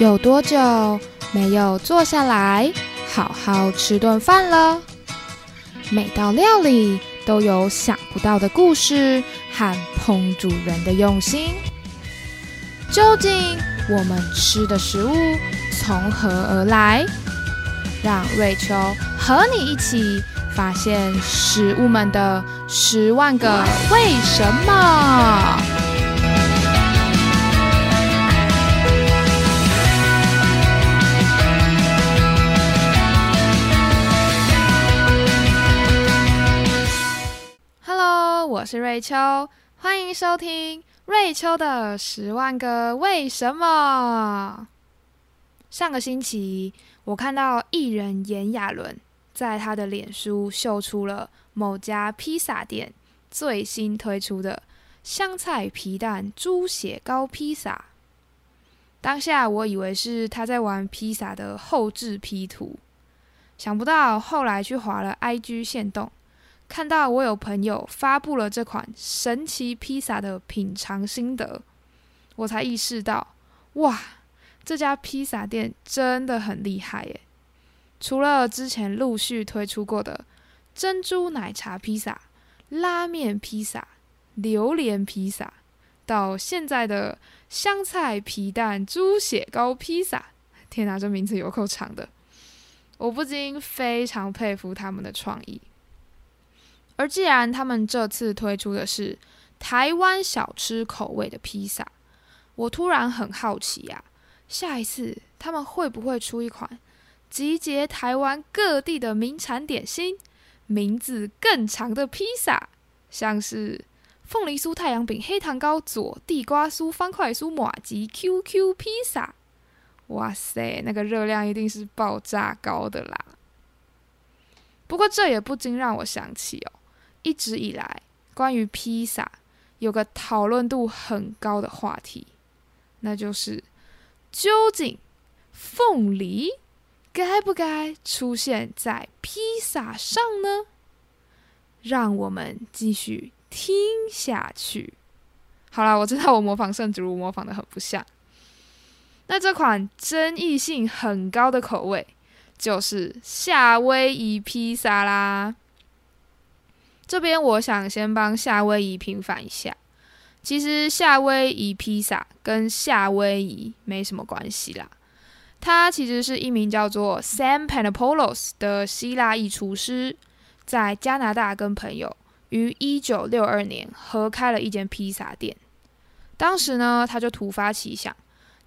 有多久没有坐下来好好吃顿饭了？每道料理都有想不到的故事和烹煮人的用心。究竟我们吃的食物从何而来？让瑞秋和你一起发现食物们的十万个为什么。是瑞秋，欢迎收听瑞秋的十万个为什么。上个星期，我看到艺人炎亚纶在他的脸书秀出了某家披萨店最新推出的香菜皮蛋猪血糕披萨。当下我以为是他在玩披萨的后置 P 图，想不到后来去划了 IG 线动。看到我有朋友发布了这款神奇披萨的品尝心得，我才意识到，哇，这家披萨店真的很厉害耶！除了之前陆续推出过的珍珠奶茶披萨、拉面披萨、榴莲披萨，到现在的香菜皮蛋猪血糕披萨，天哪，这名字有够长的！我不禁非常佩服他们的创意。而既然他们这次推出的是台湾小吃口味的披萨，我突然很好奇呀，下一次他们会不会出一款集结台湾各地的名产点心，名字更长的披萨，像是凤梨酥、太阳饼、黑糖糕、佐地瓜酥、方块酥、马吉 QQ 披萨？哇塞，那个热量一定是爆炸高的啦！不过这也不禁让我想起哦。一直以来，关于披萨有个讨论度很高的话题，那就是究竟凤梨该不该出现在披萨上呢？让我们继续听下去。好了，我知道我模仿圣主如模仿的很不像。那这款争议性很高的口味就是夏威夷披萨啦。这边我想先帮夏威夷平反一下，其实夏威夷披萨跟夏威夷没什么关系啦。他其实是一名叫做 Sam Panopoulos 的希腊裔厨师，在加拿大跟朋友于一九六二年合开了一间披萨店。当时呢，他就突发奇想，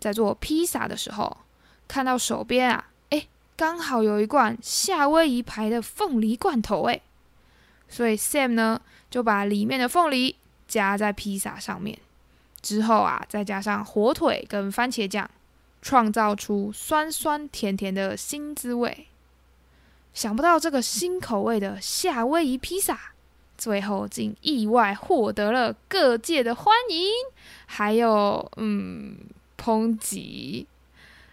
在做披萨的时候，看到手边啊，哎，刚好有一罐夏威夷牌的凤梨罐头，哎。所以 Sam 呢就把里面的凤梨加在披萨上面，之后啊再加上火腿跟番茄酱，创造出酸酸甜甜的新滋味。想不到这个新口味的夏威夷披萨，最后竟意外获得了各界的欢迎，还有嗯抨击。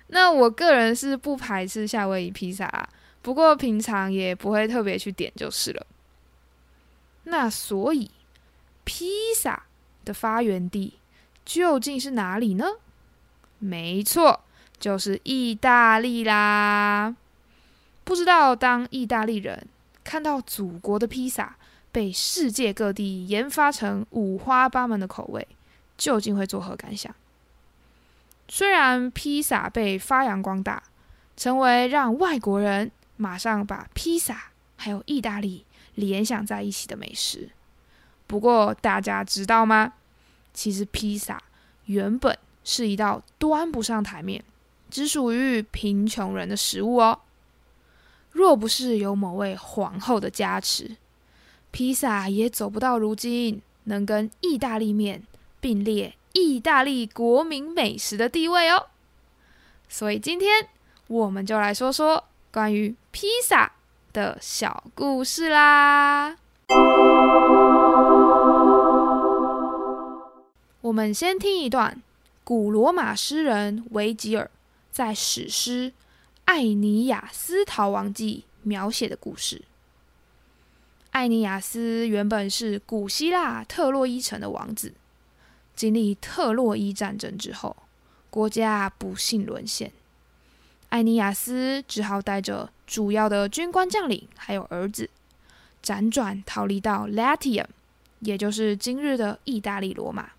那我个人是不排斥夏威夷披萨，不过平常也不会特别去点就是了。那所以，披萨的发源地究竟是哪里呢？没错，就是意大利啦。不知道当意大利人看到祖国的披萨被世界各地研发成五花八门的口味，究竟会作何感想？虽然披萨被发扬光大，成为让外国人马上把披萨还有意大利。联想在一起的美食。不过大家知道吗？其实披萨原本是一道端不上台面、只属于贫穷人的食物哦。若不是有某位皇后的加持，披萨也走不到如今能跟意大利面并列意大利国民美食的地位哦。所以今天我们就来说说关于披萨。的小故事啦。我们先听一段古罗马诗人维吉尔在史诗《艾尼亚斯逃亡记》描写的故事。艾尼亚斯原本是古希腊特洛伊城的王子，经历特洛伊战争之后，国家不幸沦陷。艾尼亚斯只好带着主要的军官将领还有儿子，辗转逃离到 Latium，也就是今日的意大利罗马。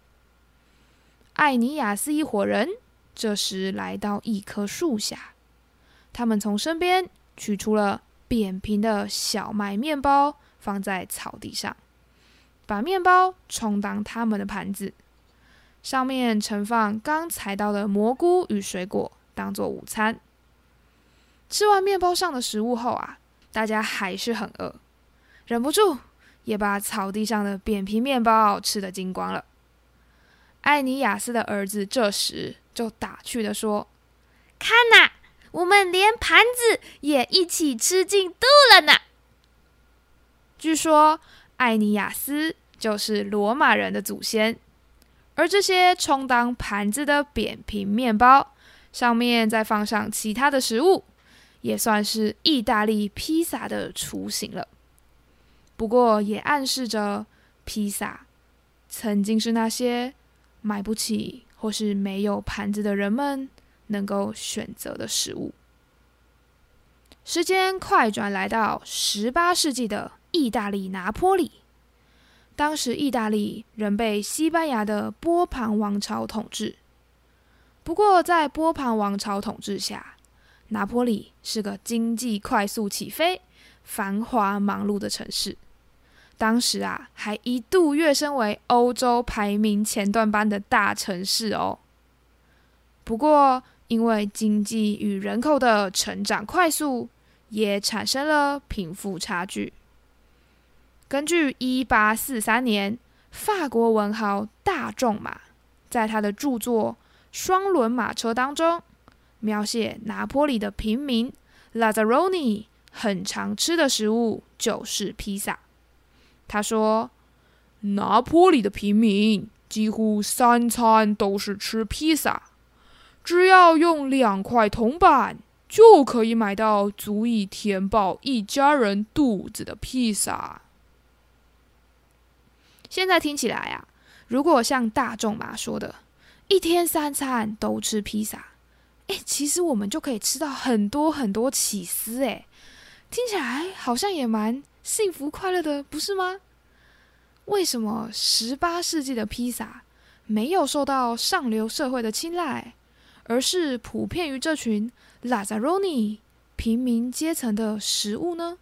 艾尼亚斯一伙人这时来到一棵树下，他们从身边取出了扁平的小麦面包，放在草地上，把面包充当他们的盘子，上面盛放刚采到的蘑菇与水果，当做午餐。吃完面包上的食物后啊，大家还是很饿，忍不住也把草地上的扁平面包吃得精光了。艾尼亚斯的儿子这时就打趣的说：“看呐，我们连盘子也一起吃进肚了呢。”据说艾尼亚斯就是罗马人的祖先，而这些充当盘子的扁平面包上面再放上其他的食物。也算是意大利披萨的雏形了，不过也暗示着披萨曾经是那些买不起或是没有盘子的人们能够选择的食物。时间快转来到十八世纪的意大利拿坡里，当时意大利仍被西班牙的波旁王朝统治，不过在波旁王朝统治下。拿坡里是个经济快速起飞、繁华忙碌的城市。当时啊，还一度跃升为欧洲排名前段班的大城市哦。不过，因为经济与人口的成长快速，也产生了贫富差距。根据一八四三年法国文豪大仲马在他的著作《双轮马车》当中。描写拿坡里的平民 Lazzaroni 很常吃的食物就是披萨。他说：“拿坡里的平民几乎三餐都是吃披萨，只要用两块铜板就可以买到足以填饱一家人肚子的披萨。”现在听起来啊，如果像大众马说的，一天三餐都吃披萨。哎，其实我们就可以吃到很多很多起司，哎，听起来好像也蛮幸福快乐的，不是吗？为什么十八世纪的披萨没有受到上流社会的青睐，而是普遍于这群 Lazzaroni 平民阶层的食物呢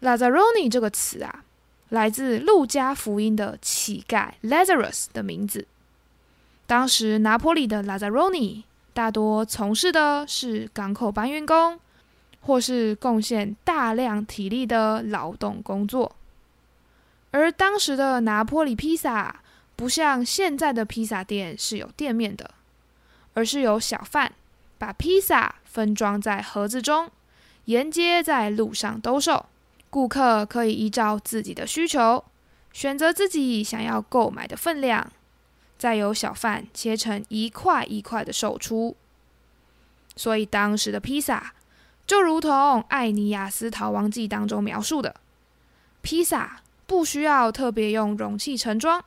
？Lazzaroni 这个词啊，来自路加福音的乞丐 Lazarus 的名字。当时拿坡里的 Lazzaroni。大多从事的是港口搬运工，或是贡献大量体力的劳动工作。而当时的拿坡里披萨不像现在的披萨店是有店面的，而是由小贩把披萨分装在盒子中，沿街在路上兜售。顾客可以依照自己的需求选择自己想要购买的分量。再由小贩切成一块一块的售出，所以当时的披萨就如同《艾尼亚斯逃亡记》当中描述的，披萨不需要特别用容器盛装，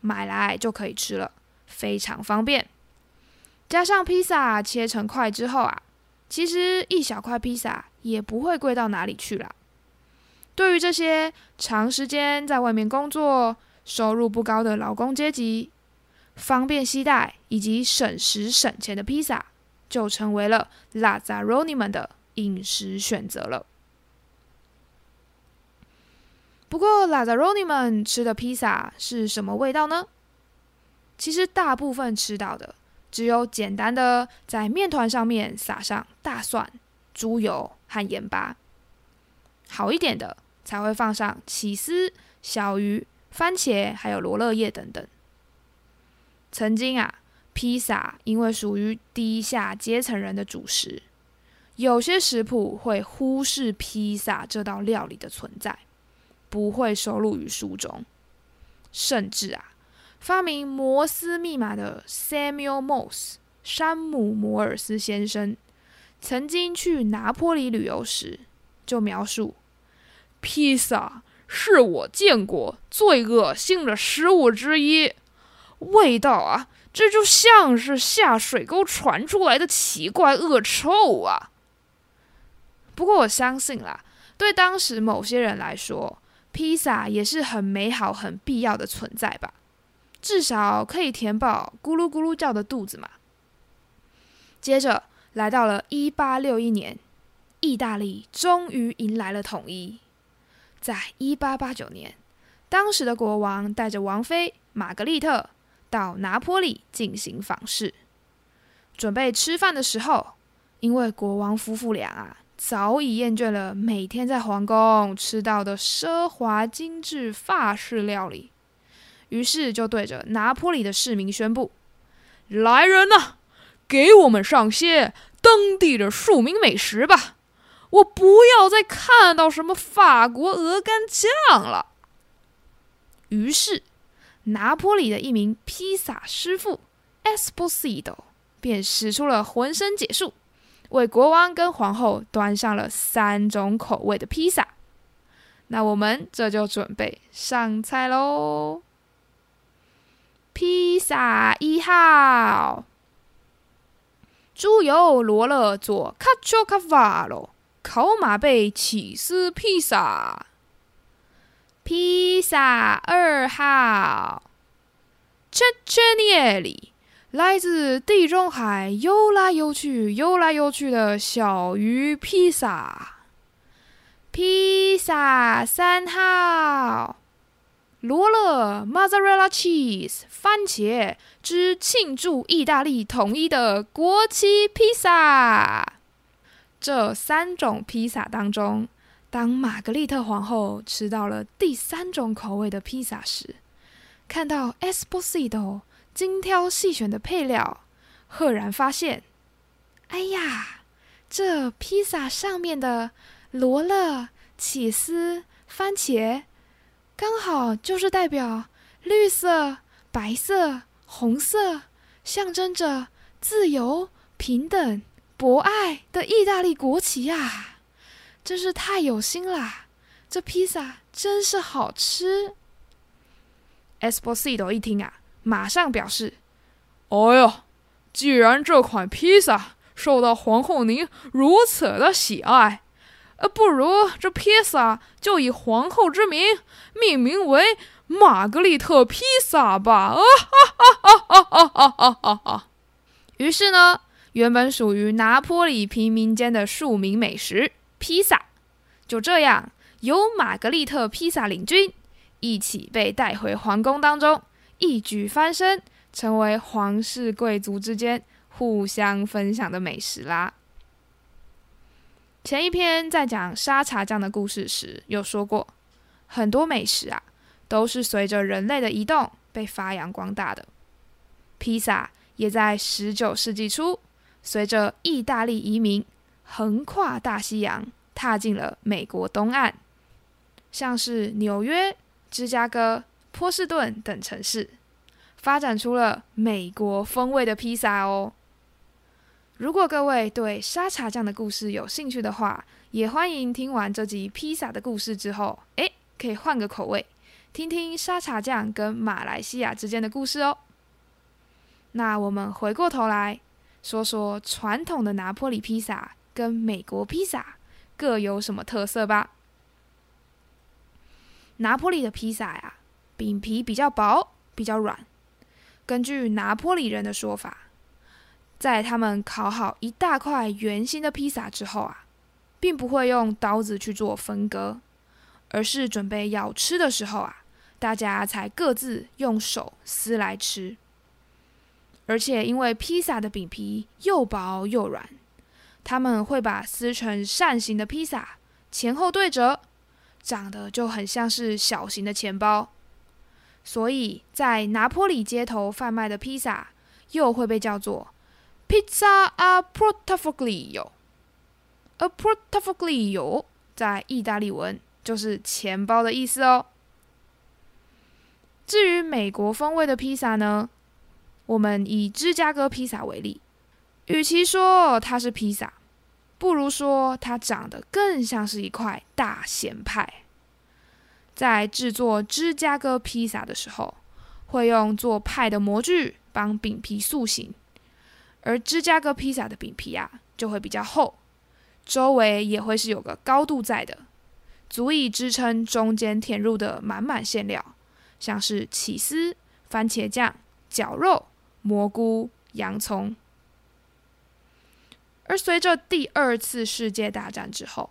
买来就可以吃了，非常方便。加上披萨切成块之后啊，其实一小块披萨也不会贵到哪里去了。对于这些长时间在外面工作、收入不高的劳工阶级，方便携带以及省时省钱的披萨，就成为了拉扎罗尼们的饮食选择了。不过，拉扎罗尼们吃的披萨是什么味道呢？其实，大部分吃到的只有简单的在面团上面撒上大蒜、猪油和盐巴。好一点的才会放上起司、小鱼、番茄，还有罗勒叶等等。曾经啊，披萨因为属于低下阶层人的主食，有些食谱会忽视披萨这道料理的存在，不会收录于书中。甚至啊，发明摩斯密码的 Samuel Morse 山姆摩尔斯先生，曾经去拿坡里旅游时，就描述披萨是我见过最恶心的食物之一。味道啊，这就像是下水沟传出来的奇怪恶臭啊！不过我相信啦，对当时某些人来说，披萨也是很美好、很必要的存在吧。至少可以填饱咕噜咕噜叫的肚子嘛。接着来到了一八六一年，意大利终于迎来了统一。在一八八九年，当时的国王带着王妃玛格丽特到拿坡里进行访视。准备吃饭的时候，因为国王夫妇俩啊早已厌倦了每天在皇宫吃到的奢华精致法式料理。于是就对着拿坡里的市民宣布：“来人呐，给我们上些当地的庶民美食吧！我不要再看到什么法国鹅肝酱了。”于是，拿坡里的一名披萨师傅 Esposito 便使出了浑身解数，为国王跟皇后端上了三种口味的披萨。那我们这就准备上菜喽！披萨一号，猪油罗勒做卡丘卡瓦罗烤马贝起司披萨。披萨二号，切切涅里来自地中海游来游去、游来游去的小鱼披萨。披萨三号。罗勒 （Mozzarella cheese） 番茄之庆祝意大利统一的国旗披萨。这三种披萨当中，当玛格丽特皇后吃到了第三种口味的披萨时，看到 Esposito 精挑细选的配料，赫然发现：哎呀，这披萨上面的罗勒、起司、番茄。刚好就是代表绿色、白色、红色，象征着自由、平等、博爱的意大利国旗呀！真是太有心啦！这披萨真是好吃。Esposito 一听啊，马上表示：“哎哟，既然这款披萨受到皇后您如此的喜爱，呃，不如这披萨就以皇后之名命名为玛格丽特披萨吧！”啊哈哈哈哈哈哈哈哈！于是呢，原本属于拿坡里平民间的庶民美食。披萨，就这样由玛格丽特披萨领军，一起被带回皇宫当中，一举翻身，成为皇室贵族之间互相分享的美食啦。前一篇在讲沙茶酱的故事时，有说过，很多美食啊，都是随着人类的移动被发扬光大的。披萨也在十九世纪初，随着意大利移民横跨大西洋，踏进了美国东岸，像是纽约、芝加哥、波士顿等城市，发展出了美国风味的披萨哦。如果各位对沙茶酱的故事有兴趣的话，也欢迎听完这集披萨的故事之后，诶，可以换个口味，听听沙茶酱跟马来西亚之间的故事哦。那我们回过头来说说传统的拿坡里披萨跟美国披萨各有什么特色吧。拿坡里的披萨呀，饼皮比较薄，比较软。根据拿坡里人的说法。在他们烤好一大块圆形的披萨之后啊，并不会用刀子去做分割，而是准备要吃的时候啊，大家才各自用手撕来吃。而且因为披萨的饼皮又薄又软，他们会把撕成扇形的披萨前后对折，长得就很像是小型的钱包。所以在拿坡里街头贩卖的披萨又会被叫做。Pizza a portafoglio，a portafoglio 在意大利文就是钱包的意思哦。至于美国风味的披萨呢，我们以芝加哥披萨为例，与其说它是披萨，不如说它长得更像是一块大咸派。在制作芝加哥披萨的时候，会用做派的模具帮饼皮塑形，而芝加哥披萨的饼皮啊就会比较厚，周围也会是有个高度在的，足以支撑中间填入的满满馅料，像是起司、番茄酱、绞肉、蘑菇、洋葱。而随着第二次世界大战之后，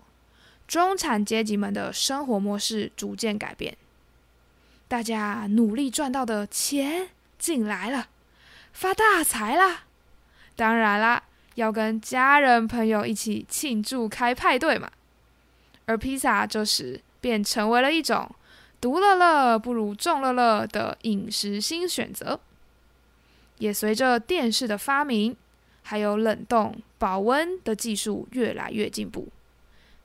中产阶级们的生活模式逐渐改变。大家努力赚到的钱进来了，发大财啦！当然啦，要跟家人朋友一起庆祝开派对嘛。而披萨这时便成为了一种独乐乐不如众乐乐的饮食新选择。也随着电视的发明，还有冷冻保温的技术越来越进步，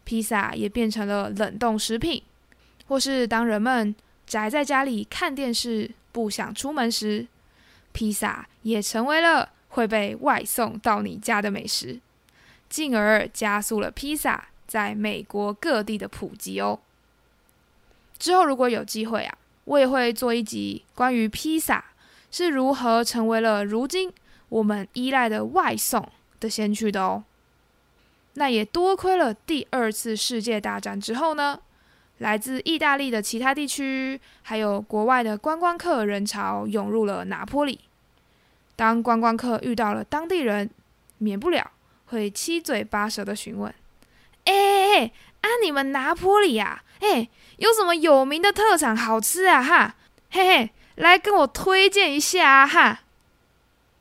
披萨也变成了冷冻食品，或是当人们。宅在家里看电视，不想出门时，披萨也成为了会被外送到你家的美食，进而加速了披萨在美国各地的普及哦。之后如果有机会啊，我也会做一集关于披萨是如何成为了如今我们依赖的外送的先驱的哦。那也多亏了第二次世界大战之后呢。来自意大利的其他地区，还有国外的观光客人潮涌入了拿坡里。当观光客遇到了当地人，免不了会七嘴八舌的询问：“哎哎哎，啊你们拿坡里呀？哎，有什么有名的特产好吃啊？哈，嘿嘿，来跟我推荐一下啊哈。”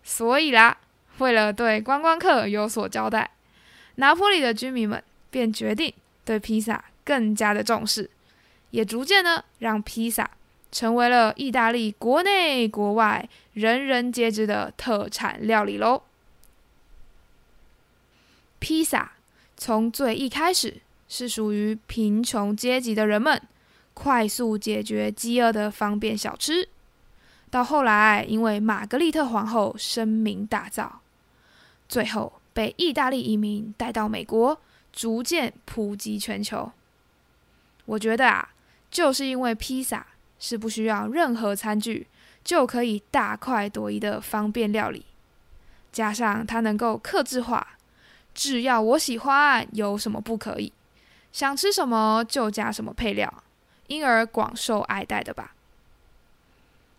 所以啦，为了对观光客有所交代，拿坡里的居民们便决定对披萨。更加的重视，也逐渐呢让披萨成为了意大利国内国外人人皆知的特产料理喽。披萨从最一开始是属于贫穷阶级的人们快速解决饥饿的方便小吃，到后来因为玛格丽特皇后声名大噪，最后被意大利移民带到美国，逐渐普及全球。我觉得啊，就是因为披萨是不需要任何餐具就可以大快朵颐的方便料理，加上它能够克制化，只要我喜欢，有什么不可以？想吃什么就加什么配料，因而广受爱戴的吧。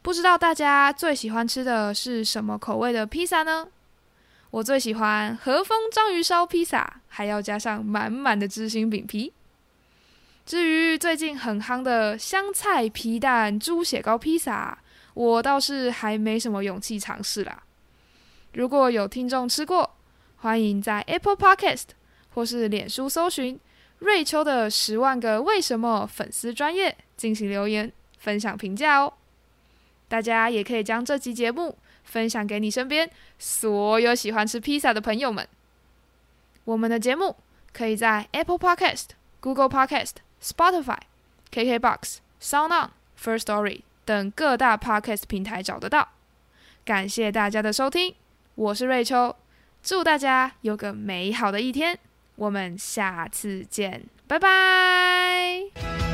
不知道大家最喜欢吃的是什么口味的披萨呢？我最喜欢和风章鱼烧披萨，还要加上满满的芝心饼皮。至于最近很夯的香菜皮蛋猪血糕披萨，我倒是还没什么勇气尝试啦。如果有听众吃过，欢迎在 Apple Podcast 或是脸书搜寻瑞秋的十万个为什么粉丝专业进行留言分享评价哦。大家也可以将这期节目分享给你身边所有喜欢吃披萨的朋友们。我们的节目可以在 Apple Podcast、Google Podcast。Spotify、KKBox、SoundOn、First Story 等各大 Podcast 平台找得到。感谢大家的收听，我是瑞秋，祝大家有个美好的一天，我们下次见，拜拜。